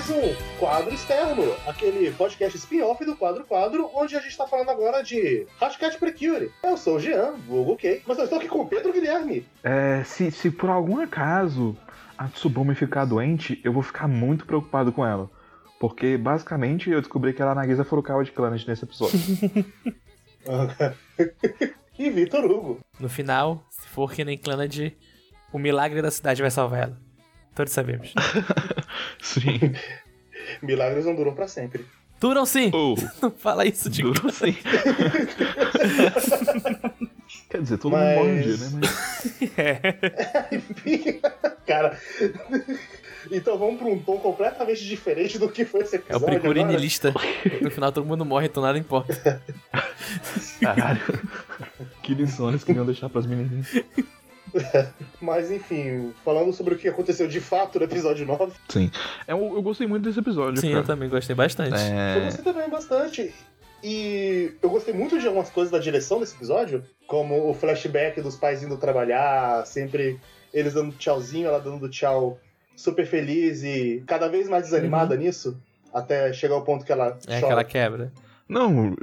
mais um Quadro Externo, aquele podcast spin-off do Quadro Quadro, onde a gente tá falando agora de Hashtag Precure. Eu sou o Jean, Google K, mas eu estou aqui com o Pedro Guilherme. É, se, se por algum acaso a Tsubame ficar doente, eu vou ficar muito preocupado com ela. Porque, basicamente, eu descobri que ela é a Nagisa Furukawa de Clannad nesse episódio. e Vitor Hugo. No final, se for que nem Clannad, o milagre da cidade vai salvar ela. Todos sabemos. sim. Milagres não duram pra sempre. Duram sim! Oh, Não fala isso de duro sim. Quer dizer, todo Mas- mundo morre um dia, né? Mas... É. Enfim, Cara. Então vamos pra um tom completamente diferente do que foi esse É o episódio. Precure agora. niilista. No final todo mundo morre, então nada importa. Caralho. que lições que iam deixar pras menininhas. Mas enfim, falando sobre o que aconteceu de fato no episódio 9, Sim. Eu, eu gostei muito desse episódio, Sim, eu cara. também gostei bastante. eu É... gostei também bastante. E eu gostei muito de algumas coisas da direção desse episódio, como o flashback dos pais indo trabalhar, sempre eles dando tchauzinho, ela dando tchau super feliz e cada vez mais desanimada nisso, até chegar ao ponto que ela É chora. aquela quebra. Não,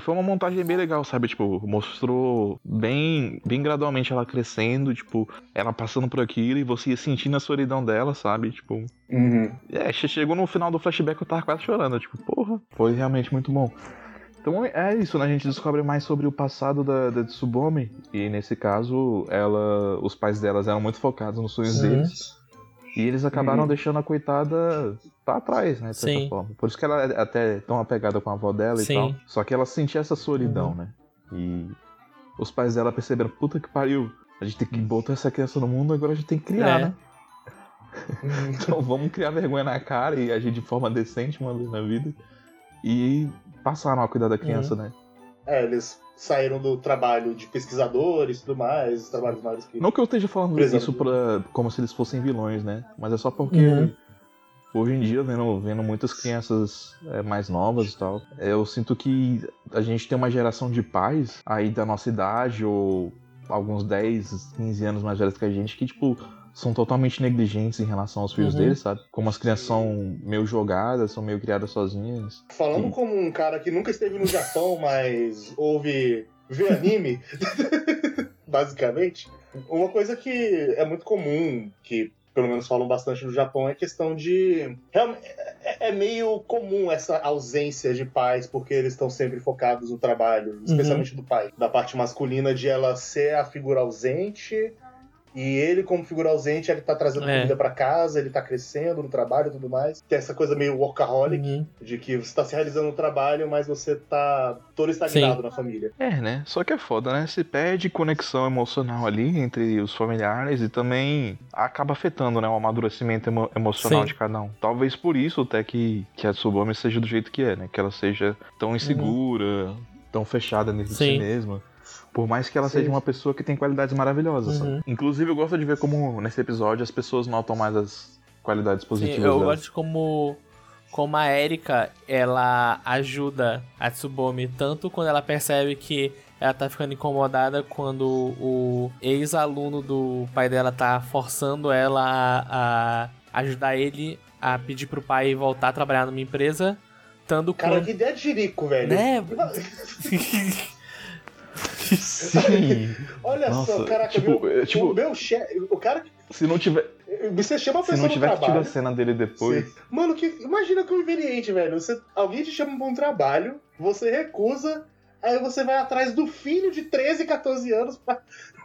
foi uma montagem bem legal, sabe? Tipo, mostrou bem, bem gradualmente ela crescendo, tipo, ela passando por aquilo e você ia sentindo a solidão dela, sabe? Tipo, Uhum. é, che- chegou no final do flashback eu tava quase chorando, tipo, porra, foi realmente muito bom. Então é isso, né? A gente descobre mais sobre o passado da, da Tsubome. E nesse caso, ela, os pais delas eram muito focados nos sonhos Uhum. deles. E eles acabaram Uhum. deixando a coitada pra trás, né? De certa Sim. forma. Por isso que ela é até tão apegada com a avó dela Sim. e tal. Só que ela sentia essa solidão, né? E os pais dela perceberam, puta que pariu, a gente tem que botar essa criança no mundo, agora a gente tem que criar, É. né? Então vamos criar vergonha na cara e agir de forma decente uma vez na vida. E passaram a cuidar da criança, né? É, eles saíram do trabalho de pesquisadores e tudo mais, os trabalhos mais que. Não que eu esteja falando exemplo. isso pra, como se eles fossem vilões, né? Mas é só porque Uhum. hoje em dia, vendo, vendo muitas crianças é, mais novas e tal, eu sinto que a gente tem uma geração de pais aí da nossa idade ou alguns 10, 15 anos mais velhos que a gente que, tipo, são totalmente negligentes em relação aos filhos Uhum. deles, sabe? Como as crianças são meio jogadas, são meio criadas sozinhas. Falando Sim. como um cara que nunca esteve no Japão, mas ouve ver anime, basicamente, uma coisa que é muito comum, que pelo menos falam bastante no Japão, é questão de. É, é meio comum essa ausência de pais, porque eles estão sempre focados no trabalho, especialmente do pai. Da parte masculina, de ela ser a figura ausente. E ele, como figura ausente, ele tá trazendo É. comida pra casa, ele tá crescendo no trabalho e tudo mais. Tem essa coisa meio workaholic, Uhum. de que você tá se realizando no trabalho, mas você tá todo estagnado na família. É, né? Só que é foda, né? Se perde conexão emocional ali entre os familiares e também acaba afetando, né? O amadurecimento emo- emocional Sim. de cada um. Talvez por isso até que, que a Tsubame seja do jeito que é, né? Que ela seja tão insegura, tão fechada dentro de si Sim. mesma. Por mais que ela Sim. seja uma pessoa que tem qualidades maravilhosas. Uhum. sabe? Inclusive, eu gosto de ver como nesse episódio as pessoas notam mais as qualidades Sim, positivas eu dela. gosto de como, como a Erika, ela ajuda a Tsubome tanto quando ela percebe que ela tá ficando incomodada quando o ex-aluno do pai dela tá forçando ela a, a ajudar ele a pedir pro pai voltar a trabalhar numa empresa, tanto Cara, quando... que ideia de jirico, velho. Né? Sim. Olha só, Nossa, caraca, tipo, meu, é, tipo- o meu chefe. O cara. Se não tiver, Você chama a se pessoa não no tiver tido a cena dele depois. Sim. Mano, que, imagina que conveniente, velho. Você, alguém te chama pra um trabalho, você recusa, aí você vai atrás do filho de 13, 14 anos pra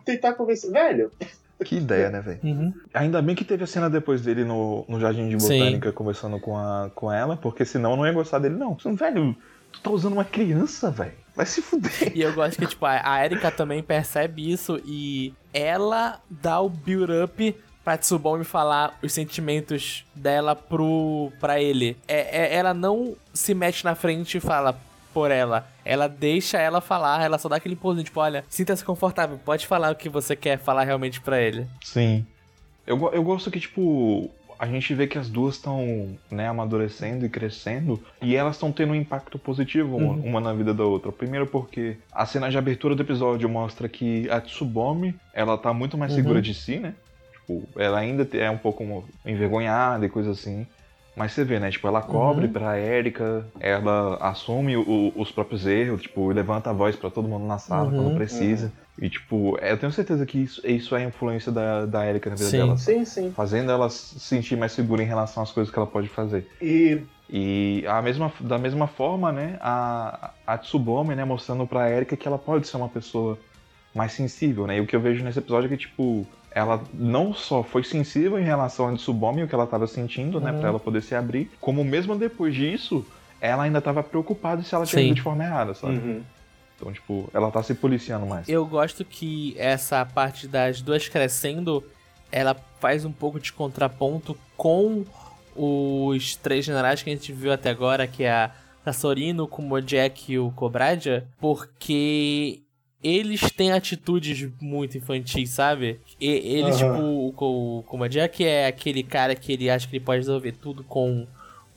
tentar convencer. Velho, Que ideia, né, velho? Uhum. Ainda bem que teve a cena depois dele no, no Jardim de Sim. Botânica conversando com, a, com ela, porque senão eu não ia gostar dele, não. Velho, tu tá usando uma criança, velho. Vai se fuder. E eu gosto que, tipo, a Erika também percebe isso e ela dá o build-up pra Tsubome falar os sentimentos dela pro, pra ele. É, é- ela não se mete na frente e fala por ela. Ela deixa ela falar, ela só dá aquele impulso, tipo, olha, sinta-se confortável, pode falar o que você quer falar realmente pra ele. Sim. Eu, eu gosto que, tipo, a gente vê que as duas estão, né, amadurecendo e crescendo, e elas estão tendo um impacto positivo uma, Uhum. uma na vida da outra. Primeiro porque a cena de abertura do episódio mostra que a Tsubome, ela tá muito mais Uhum. segura de si, né? Tipo, ela ainda é um pouco envergonhada e coisa assim. Mas você vê, né? Tipo, ela cobre Uhum. pra Erika, ela assume o- os próprios erros, tipo, levanta a voz pra todo mundo na sala Uhum. quando precisa. E, tipo, eu tenho certeza que isso, isso é influência da, da Erika na vida Sim. dela. Sim, sim. Fazendo ela se sentir mais segura em relação às coisas que ela pode fazer. E E a mesma, da mesma forma, né, a, a Tsubome, né, mostrando pra Erika que ela pode ser uma pessoa mais sensível, né? E o que eu vejo nesse episódio é que, tipo, ela não só foi sensível em relação a Tsubome e o que ela tava sentindo, né, Uhum. pra ela poder se abrir, como mesmo depois disso, ela ainda tava preocupada se ela tinha ido de forma errada, sabe? uhum. Então, tipo, ela tá se policiando mais. Eu gosto que essa parte das duas crescendo, ela faz um pouco de contraponto com os três generais que a gente viu até agora, que é a Sassorino, o Kumojek e o Kobradia, porque eles têm atitudes muito infantis, sabe? E, ele, Aham. tipo, o, o Kumojek é aquele cara que ele acha que ele pode resolver tudo com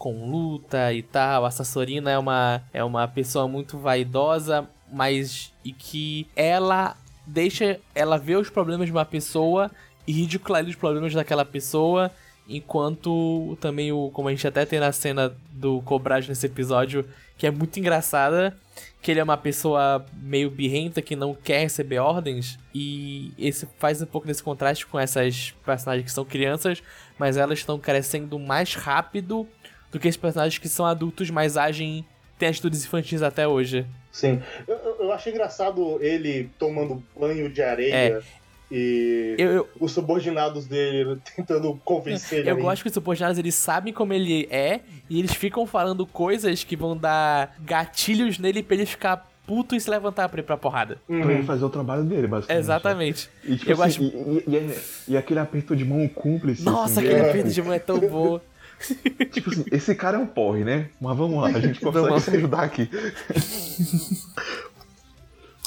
com luta e tal. A Sassorina é uma, é uma pessoa muito vaidosa, mas e que ela deixa ela ver os problemas de uma pessoa e ridiculariza os problemas daquela pessoa, enquanto também o como a gente até tem na cena do Cobrage nesse episódio, que é muito engraçada, que ele é uma pessoa meio birrenta que não quer receber ordens e esse faz um pouco desse contraste com essas personagens que são crianças, mas elas estão crescendo mais rápido do que esses personagens que são adultos, mas agem têm atitudes infantis até hoje. Sim. Eu achei engraçado ele tomando banho de areia e Eu, eu, os subordinados dele tentando convencer ele. eu gosto que os subordinados eles sabem como ele é e eles ficam falando coisas que vão dar gatilhos nele pra ele ficar puto e se levantar pra ir pra porrada. Pra ele Uhum. fazer o trabalho dele, basicamente. Exatamente. E, tipo Eu assim, e, e- e é- e aquele aperto de mão cúmplice. Nossa, assim, aquele né? aperto de mão é tão bom. Tipo assim, esse cara é um porre, né? Mas vamos lá, a gente consegue se ajudar aqui.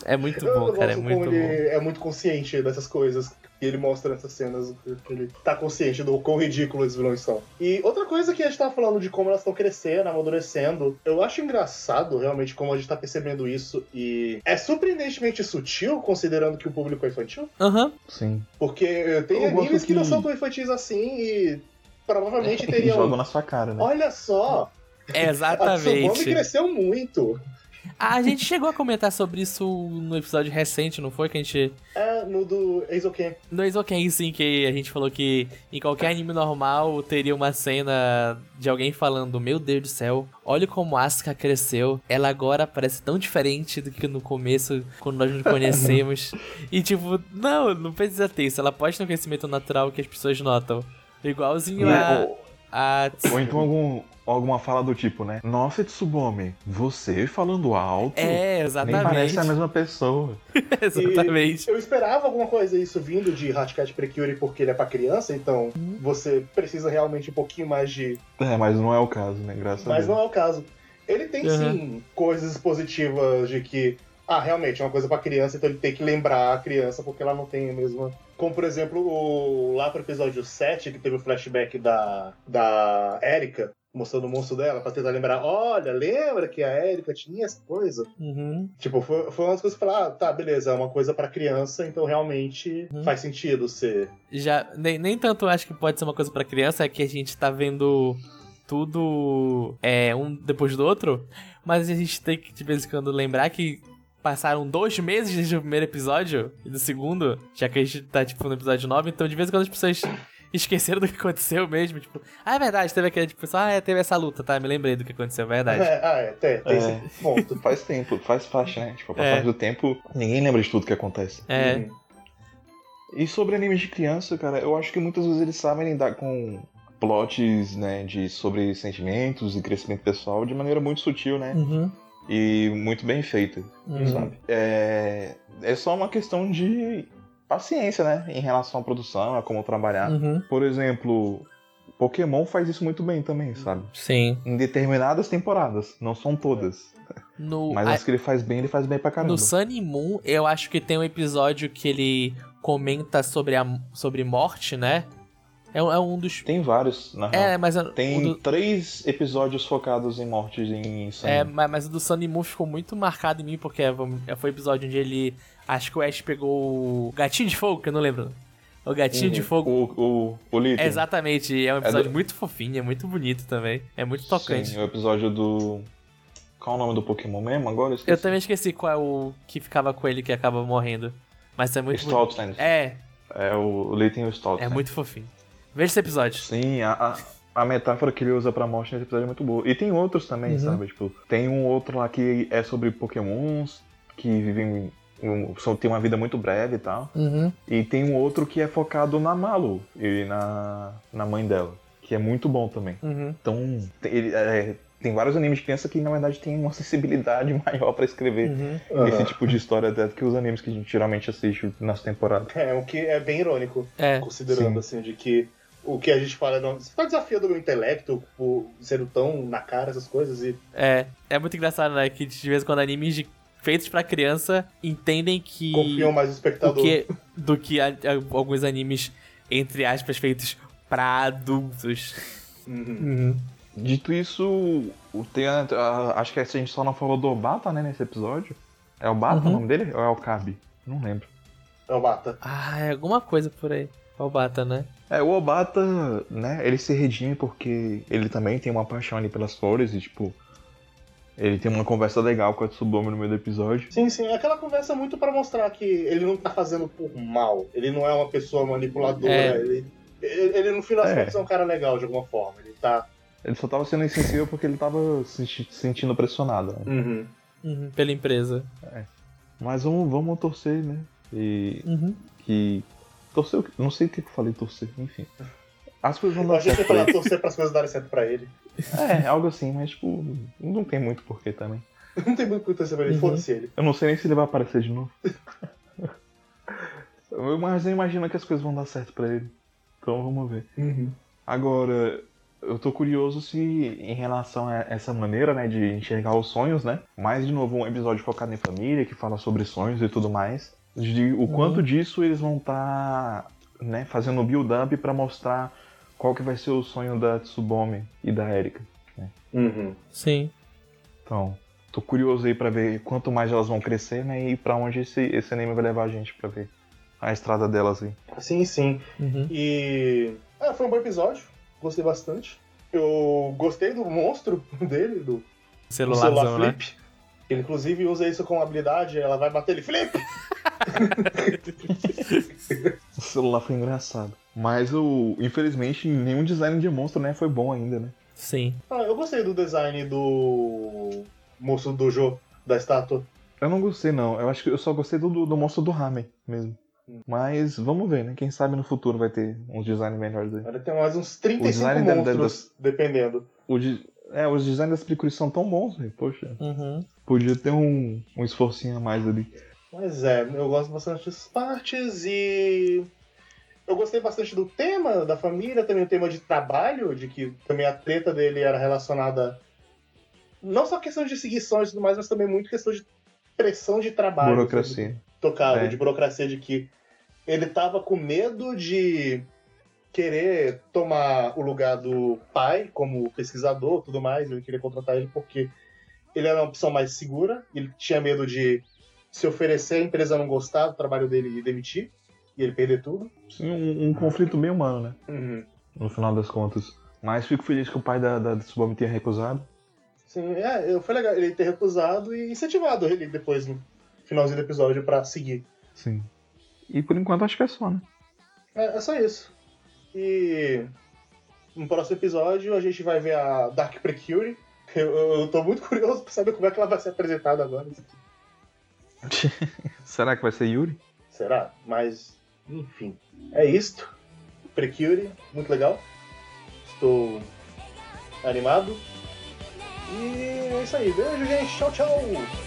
É muito bom, cara, é muito como bom. ele é muito consciente dessas coisas que ele mostra nessas cenas, que ele tá consciente do quão ridículos os vilões são. E outra coisa que a gente tava falando de como elas estão crescendo, amadurecendo, eu acho engraçado realmente como a gente tá percebendo isso e é surpreendentemente sutil considerando que o público é infantil, Aham. Sim. porque tem Eu animes que... não que- são tão infantis assim e provavelmente teriam... Jogam na sua cara, né? Olha só, a Tsubame Exatamente. cresceu muito. A gente chegou a comentar sobre isso no episódio recente, não foi? Que a gente. É, no do Eizoken. No Isoken, sim, que a gente falou que em qualquer anime normal teria uma cena de alguém falando: Meu Deus do céu, olha como Asuka cresceu. Ela agora parece tão diferente do que no começo, quando nós nos conhecemos. e tipo, não, não precisa ter isso. Ela pode ter um crescimento natural que as pessoas notam. Igualzinho a. Ou, a... ou então algum, alguma fala do tipo, né? Nossa, Tsubome, você falando alto. É, Nem exatamente. parece a mesma pessoa. exatamente. Eu esperava alguma coisa isso vindo de Hatcat Precure porque ele é pra criança, então Uhum. você precisa realmente um pouquinho mais de. É, mas não é o caso, né? Graças a Mas Deus. não é o caso. Ele tem Uhum. sim coisas positivas de que. Ah, realmente, é uma coisa pra criança, então ele tem que lembrar a criança porque ela não tem a mesma. Como, por exemplo, o... lá pro episódio 7, que teve o flashback da, da Erika, mostrando o monstro dela, pra tentar lembrar: olha, lembra que a Erika tinha essa coisa? Uhum. Tipo, foi, foi uma das coisas que eu falei, ah, tá, beleza, é uma coisa pra criança, então realmente Uhum. faz sentido ser. Já, nem, nem tanto acho que pode ser uma coisa pra criança, é que a gente tá vendo tudo é, um depois do outro, mas a gente tem que de vez em quando lembrar que passaram dois meses desde o primeiro episódio e do segundo, já que a gente tá tipo no episódio 9, então de vez em quando as pessoas esqueceram do que aconteceu mesmo, tipo, ah, é verdade, teve aquele tipo, ah, é, teve essa luta, tá, me lembrei do que aconteceu, é verdade. É, ah, é, tem, tem É. esse ponto. Faz tempo, faz faixa, né? Tipo, a É. passagem do tempo, ninguém lembra de tudo que acontece. É, Uhum. E sobre animes de criança, cara, eu acho que muitas vezes eles sabem lidar com plots, né, de sobre sentimentos e crescimento pessoal de maneira muito sutil, né? uhum, E muito bem feita, uhum. sabe? É, é só uma questão de paciência, né, em relação à produção, a como trabalhar. Uhum. Por exemplo, Pokémon faz isso muito bem também, sabe? Sim. Em determinadas temporadas, não são todas. No, Mas a- as que ele faz bem, ele faz bem pra caramba. No Sun e Moon, eu acho que tem um episódio que ele comenta sobre a sobre morte, né? É, um- é um dos. Tem vários, na real. É, mas é- Tem do, três episódios focados em mortes em sangue. é, mas, mas o do Sun e Moon ficou muito marcado em mim, porque vamos- foi o episódio onde ele. Acho que o Ash pegou o gatinho de fogo, que eu não lembro. O Gatinho de Uhum. Fogo. O, o, o Litten. Exatamente, é um episódio do- muito fofinho, é muito bonito também. É muito tocante. Sim, o episódio do. Qual é o nome do Pokémon mesmo agora? esqueci. Eu também esqueci qual é o que ficava com ele que acaba morrendo. Mas é muito. Stoutland. É, É o Litten e o Stoutland. é muito fofinho. Veja esse episódio. Sim, a, a, a metáfora que ele usa pra morte nesse episódio é muito boa. E tem outros também, Uhum. sabe? Tipo, tem um outro lá que é sobre pokémons que vivem. Um, só tem uma vida muito breve e tal. Uhum. E tem um outro que é focado na Malu e na, na mãe dela. Que é muito bom também. Uhum. Então, tem, ele, é, tem vários animes de criança que na verdade tem uma sensibilidade maior pra escrever Uhum. esse tipo de história até do que os animes que a gente geralmente assiste nas temporadas. É, o que é bem irônico, É. considerando Sim. assim, de que o que a gente fala não. Você tá desafiando o meu intelecto por ser tão na cara essas coisas e. É, é muito engraçado, né? Que de vez em quando animes de- feitos pra criança entendem que. Confiam mais no o espectador. que do que a- a- alguns animes, entre aspas, feitos pra adultos. Uhum. Dito isso, o- tem a- a- acho que a gente só não falou do Obata, né, nesse episódio. É o Bata Uhum. o nome dele? Ou é o Kabi? Não lembro. É o Bata. Ah, é alguma coisa por aí. O Bata, né? É, o Obata, né, ele se redime porque ele também tem uma paixão ali pelas flores e, tipo, ele tem uma conversa legal com a Tsubame no meio do episódio. Sim, sim. Aquela conversa é muito pra mostrar que ele não tá fazendo por mal. Ele não é uma pessoa manipuladora. É. Ele, ele, ele, no fim das É. contas, é um cara legal de alguma forma. Ele tá. Ele só tava sendo insensível porque ele tava se senti- sentindo pressionado, né? Uhum. Uhum, pela empresa. Mas vamos, vamos torcer, né? E Uhum. que. Torcer, o não sei o que eu falei torcer, enfim. As coisas vão Eu dar achei que certo torcer pras coisas darem certo pra ele. É, algo assim, mas tipo, não tem muito porquê também. Não tem muito o que torcer pra ele. Uhum. Foda-se ele. Eu não sei nem se ele vai aparecer de novo. Mas eu imagino que as coisas vão dar certo pra ele. Então vamos ver. Uhum. Agora, eu tô curioso se em relação a essa maneira, né, de enxergar os sonhos, né? Mais de novo um episódio focado em família, que fala sobre sonhos e tudo mais. De o quanto disso eles vão estar, né, fazendo o build-up pra mostrar qual que vai ser o sonho da Tsubome e da Erika. Uhum. Sim. Então, tô curioso aí pra ver quanto mais elas vão crescer, né, e pra onde esse, esse anime vai levar a gente pra ver a estrada delas aí. Sim, sim. Uhum. E. Ah, foi um bom episódio. Gostei bastante. Eu gostei do monstro dele, do do Celularzão, celular né? Ele inclusive usa isso com habilidade, ela vai bater ele, flip! O celular foi engraçado. Mas o, infelizmente, nenhum design de monstro, né, foi bom ainda, né? Sim. Ah, eu gostei do design do moço do Jo, da estátua. Eu não gostei, não. Eu acho que eu só gostei do, do, monstro do Ramen mesmo. Mas vamos ver, né? Quem sabe no futuro vai ter uns designs melhores aí. Ele tem mais uns O 35 design da- da- monstros, dependendo. O de- é, os designs das películas são tão bons, velho. Poxa, Uhum. Podia ter um, um esforcinho a mais ali. Mas é, eu gosto bastante dessas partes e. Eu gostei bastante do tema da família, também o tema de trabalho, de que também a treta dele era relacionada. Não só questão de seguir sonhos e tudo mais, mas também muito questão de pressão de trabalho. Burocracia. tocado, É. de burocracia, de que ele tava com medo de querer tomar o lugar do pai como pesquisador tudo mais, ele queria contratar ele porque ele era uma opção mais segura, ele tinha medo de se oferecer, a empresa não gostar do trabalho dele e demitir, e ele perder tudo. Sim, um, um conflito bem humano, né? Uhum. No final das contas. Mas fico feliz que o pai da, da Tsubame tenha recusado. Sim, é, foi legal ele ter recusado e incentivado ele depois no finalzinho do episódio pra seguir. Sim. E por enquanto acho que é só, né? É, é só isso. E no próximo episódio a gente vai ver a Dark Precure. Eu, eu, eu tô muito curioso pra saber como é que ela vai ser apresentada agora. Será que vai ser Yuri? Será? Mas, enfim. É isto. Precure, muito legal. Estou animado. E é isso aí. Beijo, gente. Tchau, tchau.